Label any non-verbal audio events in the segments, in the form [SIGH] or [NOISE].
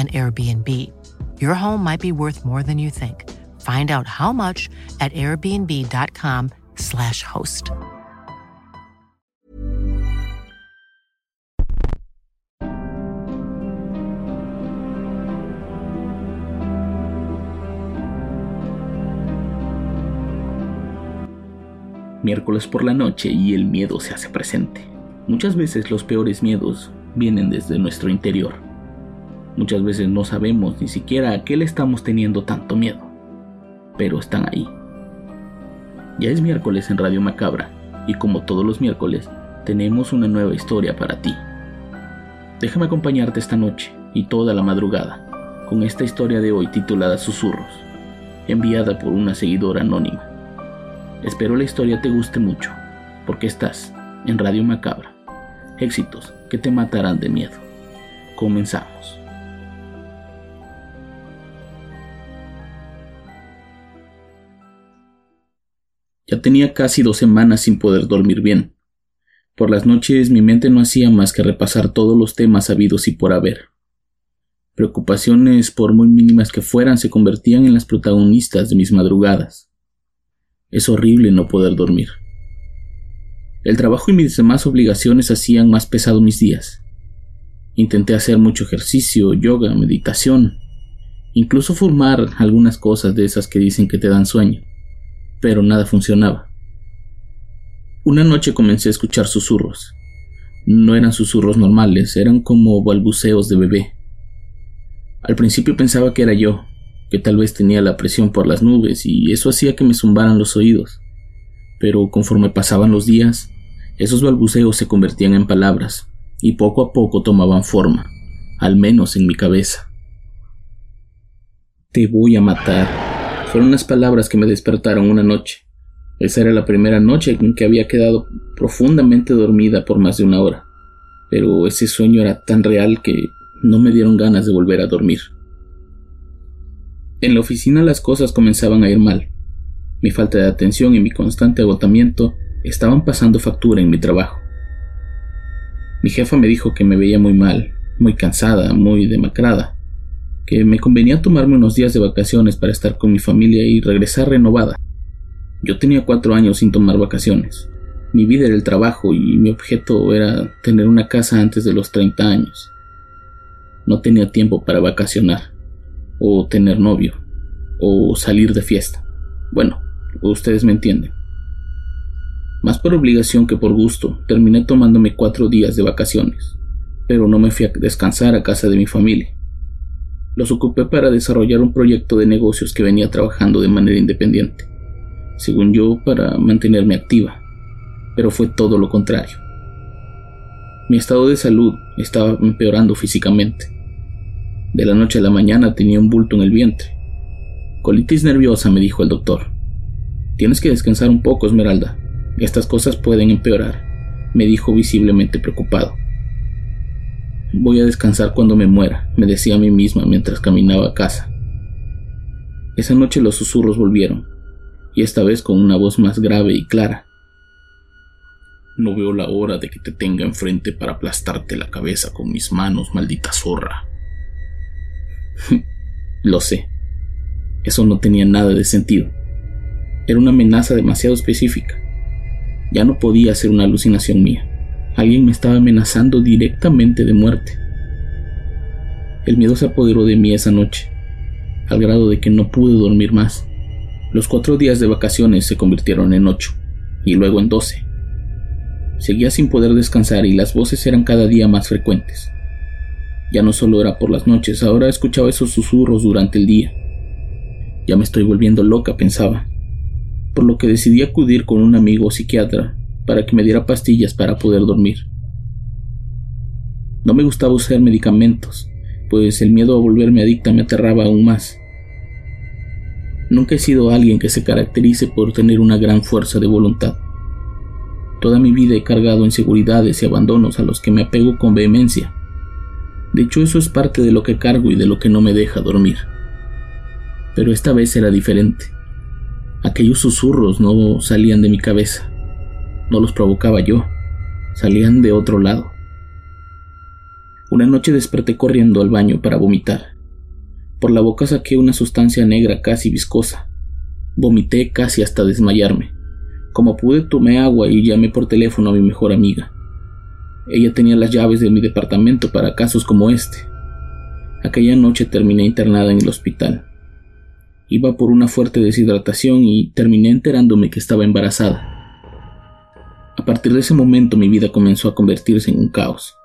an Airbnb. Your home might be worth more than you think. Find out how much at airbnb.com/slash host. Miércoles por la noche y el miedo se hace presente. Muchas veces los peores miedos vienen desde nuestro interior. Muchas veces no sabemos ni siquiera a qué le estamos teniendo tanto miedo, pero están ahí. Ya es miércoles en Radio Macabra y como todos los miércoles tenemos una nueva historia para ti. Déjame acompañarte esta noche y toda la madrugada con esta historia de hoy titulada Susurros, enviada por una seguidora anónima. Espero la historia te guste mucho, porque estás en Radio Macabra. Éxitos que te matarán de miedo. Comenzamos. Ya tenía casi dos semanas sin poder dormir bien. Por las noches mi mente no hacía más que repasar todos los temas habidos y por haber. Preocupaciones, por muy mínimas que fueran, se convertían en las protagonistas de mis madrugadas. Es horrible no poder dormir. El trabajo y mis demás obligaciones hacían más pesado mis días. Intenté hacer mucho ejercicio, yoga, meditación, incluso formar algunas cosas de esas que dicen que te dan sueño, pero nada funcionaba. Una noche comencé a escuchar susurros. No eran susurros normales, eran como balbuceos de bebé. Al principio pensaba que era yo, que tal vez tenía la presión por las nubes y eso hacía que me zumbaran los oídos. Pero conforme pasaban los días, esos balbuceos se convertían en palabras y poco a poco tomaban forma, al menos en mi cabeza. Te voy a matar. Fueron las palabras que me despertaron una noche. Esa era la primera noche en que había quedado profundamente dormida por más de una hora. Pero ese sueño era tan real que no me dieron ganas de volver a dormir. En la oficina las cosas comenzaban a ir mal. Mi falta de atención y mi constante agotamiento estaban pasando factura en mi trabajo. Mi jefa me dijo que me veía muy mal, muy cansada, muy demacrada, que me convenía tomarme unos días de vacaciones para estar con mi familia y regresar renovada. Yo tenía cuatro años sin tomar vacaciones. Mi vida era el trabajo y mi objeto era tener una casa antes de los 30 años. No tenía tiempo para vacacionar o tener novio, o salir de fiesta. Bueno, ustedes me entienden. Más por obligación que por gusto, terminé tomándome cuatro días de vacaciones, pero no me fui a descansar a casa de mi familia. Los ocupé para desarrollar un proyecto de negocios que venía trabajando de manera independiente, según yo para mantenerme activa, pero fue todo lo contrario. Mi estado de salud estaba empeorando físicamente de la noche a la mañana tenía un bulto en el vientre. Colitis nerviosa, me dijo el doctor. Tienes que descansar un poco, Esmeralda. Estas cosas pueden empeorar, me dijo visiblemente preocupado. Voy a descansar cuando me muera, me decía a mí misma mientras caminaba a casa. Esa noche los susurros volvieron, y esta vez con una voz más grave y clara. No veo la hora de que te tenga enfrente para aplastarte la cabeza con mis manos, maldita zorra. [LAUGHS] Lo sé. Eso no tenía nada de sentido. Era una amenaza demasiado específica. Ya no podía ser una alucinación mía. Alguien me estaba amenazando directamente de muerte. El miedo se apoderó de mí esa noche, al grado de que no pude dormir más. Los cuatro días de vacaciones se convirtieron en ocho, y luego en doce. Seguía sin poder descansar y las voces eran cada día más frecuentes. Ya no solo era por las noches, ahora escuchaba esos susurros durante el día. Ya me estoy volviendo loca, pensaba, por lo que decidí acudir con un amigo psiquiatra para que me diera pastillas para poder dormir. No me gustaba usar medicamentos, pues el miedo a volverme adicta me aterraba aún más. Nunca he sido alguien que se caracterice por tener una gran fuerza de voluntad. Toda mi vida he cargado inseguridades y abandonos a los que me apego con vehemencia. De hecho, eso es parte de lo que cargo y de lo que no me deja dormir. Pero esta vez era diferente. Aquellos susurros no salían de mi cabeza. No los provocaba yo. Salían de otro lado. Una noche desperté corriendo al baño para vomitar. Por la boca saqué una sustancia negra casi viscosa. Vomité casi hasta desmayarme. Como pude tomé agua y llamé por teléfono a mi mejor amiga. Ella tenía las llaves de mi departamento para casos como este. Aquella noche terminé internada en el hospital. Iba por una fuerte deshidratación y terminé enterándome que estaba embarazada. A partir de ese momento mi vida comenzó a convertirse en un caos.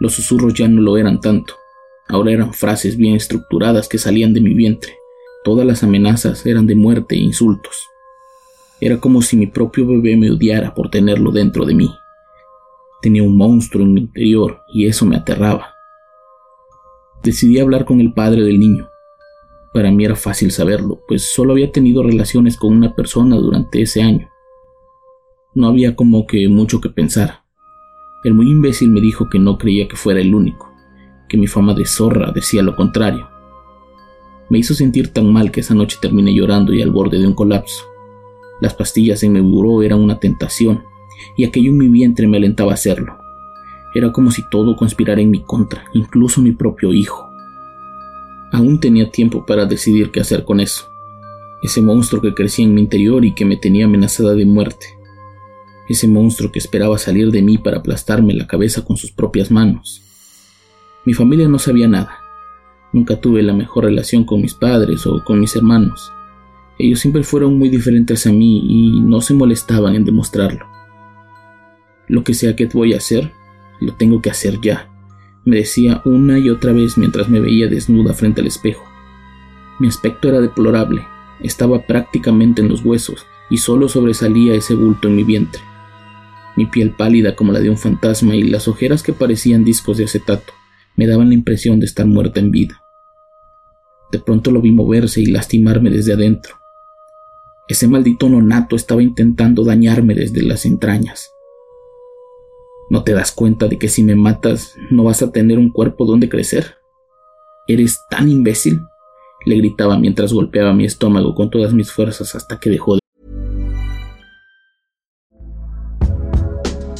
Los susurros ya no lo eran tanto. Ahora eran frases bien estructuradas que salían de mi vientre. Todas las amenazas eran de muerte e insultos. Era como si mi propio bebé me odiara por tenerlo dentro de mí. Tenía un monstruo en mi interior y eso me aterraba. Decidí hablar con el padre del niño. Para mí era fácil saberlo, pues solo había tenido relaciones con una persona durante ese año. No había como que mucho que pensar. El muy imbécil me dijo que no creía que fuera el único que mi fama de zorra decía lo contrario. Me hizo sentir tan mal que esa noche terminé llorando y al borde de un colapso. Las pastillas en mi buró eran una tentación, y aquello en mi vientre me alentaba a hacerlo. Era como si todo conspirara en mi contra, incluso mi propio hijo. Aún tenía tiempo para decidir qué hacer con eso. Ese monstruo que crecía en mi interior y que me tenía amenazada de muerte. Ese monstruo que esperaba salir de mí para aplastarme la cabeza con sus propias manos. Mi familia no sabía nada. Nunca tuve la mejor relación con mis padres o con mis hermanos. Ellos siempre fueron muy diferentes a mí y no se molestaban en demostrarlo. Lo que sea que voy a hacer, lo tengo que hacer ya, me decía una y otra vez mientras me veía desnuda frente al espejo. Mi aspecto era deplorable, estaba prácticamente en los huesos y solo sobresalía ese bulto en mi vientre. Mi piel pálida como la de un fantasma y las ojeras que parecían discos de acetato me daban la impresión de estar muerta en vida. De pronto lo vi moverse y lastimarme desde adentro. Ese maldito nonato estaba intentando dañarme desde las entrañas. ¿No te das cuenta de que si me matas no vas a tener un cuerpo donde crecer? ¿Eres tan imbécil? le gritaba mientras golpeaba mi estómago con todas mis fuerzas hasta que dejó de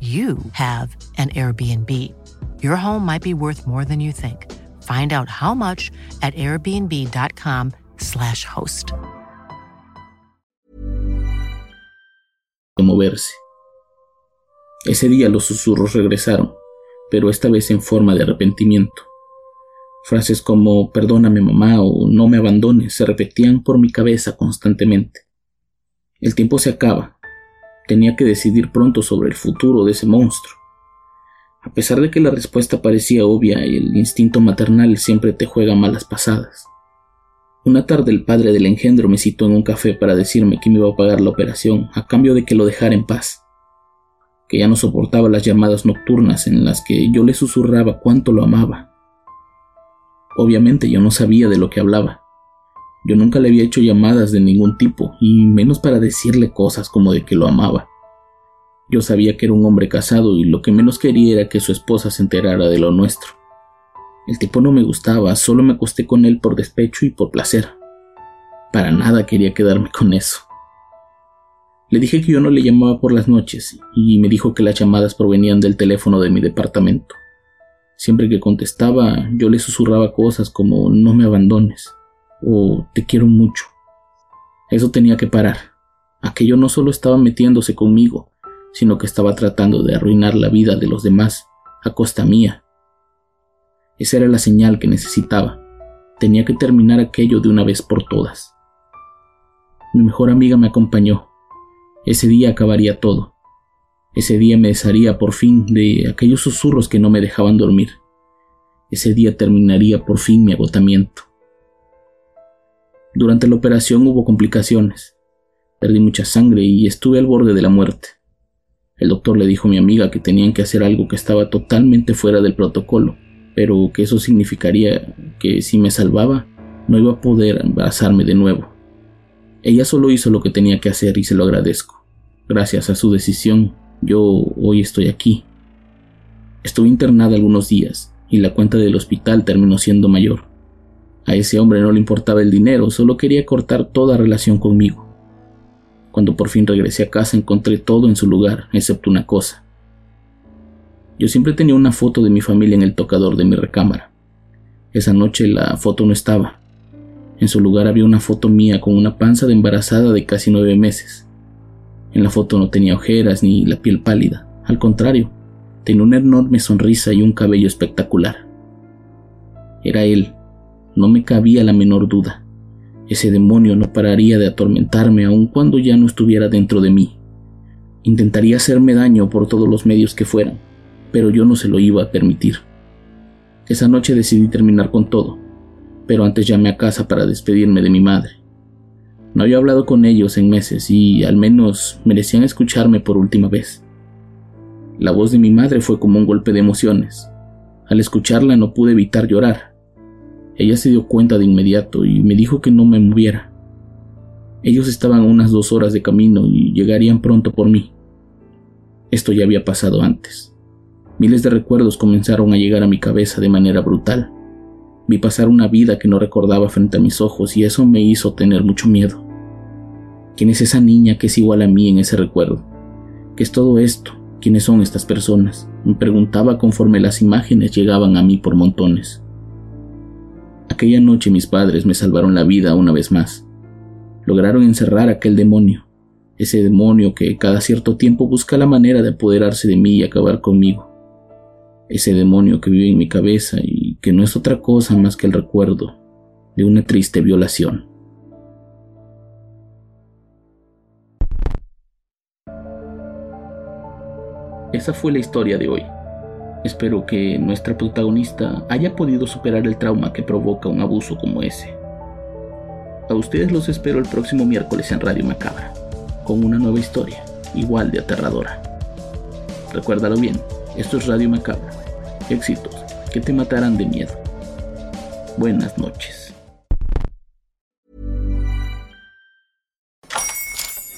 you have an Airbnb. Your home might be worth more than you think. Find out how much at airbnb.com/slash host. Moverse. Ese día los susurros regresaron, pero esta vez en forma de arrepentimiento. Frases como perdóname mamá o no me abandones se repetían por mi cabeza constantemente. El tiempo se acaba Tenía que decidir pronto sobre el futuro de ese monstruo. A pesar de que la respuesta parecía obvia el instinto maternal siempre te juega malas pasadas. Una tarde el padre del engendro me citó en un café para decirme que me iba a pagar la operación a cambio de que lo dejara en paz, que ya no soportaba las llamadas nocturnas en las que yo le susurraba cuánto lo amaba. Obviamente yo no sabía de lo que hablaba, yo nunca le había hecho llamadas de ningún tipo, y menos para decirle cosas como de que lo amaba. Yo sabía que era un hombre casado y lo que menos quería era que su esposa se enterara de lo nuestro. El tipo no me gustaba, solo me acosté con él por despecho y por placer. Para nada quería quedarme con eso. Le dije que yo no le llamaba por las noches y me dijo que las llamadas provenían del teléfono de mi departamento. Siempre que contestaba yo le susurraba cosas como no me abandones o te quiero mucho. Eso tenía que parar. Aquello no solo estaba metiéndose conmigo, sino que estaba tratando de arruinar la vida de los demás a costa mía. Esa era la señal que necesitaba. Tenía que terminar aquello de una vez por todas. Mi mejor amiga me acompañó. Ese día acabaría todo. Ese día me desharía por fin de aquellos susurros que no me dejaban dormir. Ese día terminaría por fin mi agotamiento. Durante la operación hubo complicaciones. Perdí mucha sangre y estuve al borde de la muerte. El doctor le dijo a mi amiga que tenían que hacer algo que estaba totalmente fuera del protocolo, pero que eso significaría que si me salvaba, no iba a poder embarazarme de nuevo. Ella solo hizo lo que tenía que hacer y se lo agradezco. Gracias a su decisión, yo hoy estoy aquí. Estuve internada algunos días y la cuenta del hospital terminó siendo mayor. A ese hombre no le importaba el dinero, solo quería cortar toda relación conmigo. Cuando por fin regresé a casa encontré todo en su lugar, excepto una cosa. Yo siempre tenía una foto de mi familia en el tocador de mi recámara. Esa noche la foto no estaba. En su lugar había una foto mía con una panza de embarazada de casi nueve meses. En la foto no tenía ojeras ni la piel pálida, al contrario, tenía una enorme sonrisa y un cabello espectacular. Era él, no me cabía la menor duda. Ese demonio no pararía de atormentarme aun cuando ya no estuviera dentro de mí. Intentaría hacerme daño por todos los medios que fueran, pero yo no se lo iba a permitir. Esa noche decidí terminar con todo, pero antes llamé a casa para despedirme de mi madre. No había hablado con ellos en meses y al menos merecían escucharme por última vez. La voz de mi madre fue como un golpe de emociones. Al escucharla no pude evitar llorar. Ella se dio cuenta de inmediato y me dijo que no me moviera. Ellos estaban a unas dos horas de camino y llegarían pronto por mí. Esto ya había pasado antes. Miles de recuerdos comenzaron a llegar a mi cabeza de manera brutal. Vi pasar una vida que no recordaba frente a mis ojos y eso me hizo tener mucho miedo. ¿Quién es esa niña que es igual a mí en ese recuerdo? ¿Qué es todo esto? ¿Quiénes son estas personas? Me preguntaba conforme las imágenes llegaban a mí por montones. Aquella noche mis padres me salvaron la vida una vez más. Lograron encerrar aquel demonio, ese demonio que cada cierto tiempo busca la manera de apoderarse de mí y acabar conmigo. Ese demonio que vive en mi cabeza y que no es otra cosa más que el recuerdo de una triste violación. Esa fue la historia de hoy. Espero que nuestra protagonista haya podido superar el trauma que provoca un abuso como ese. A ustedes los espero el próximo miércoles en Radio Macabra, con una nueva historia, igual de aterradora. Recuérdalo bien, esto es Radio Macabra. Éxitos que te matarán de miedo. Buenas noches.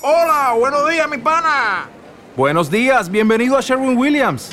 Hola, buenos días, mi pana. Buenos días, bienvenido a Sherwin Williams.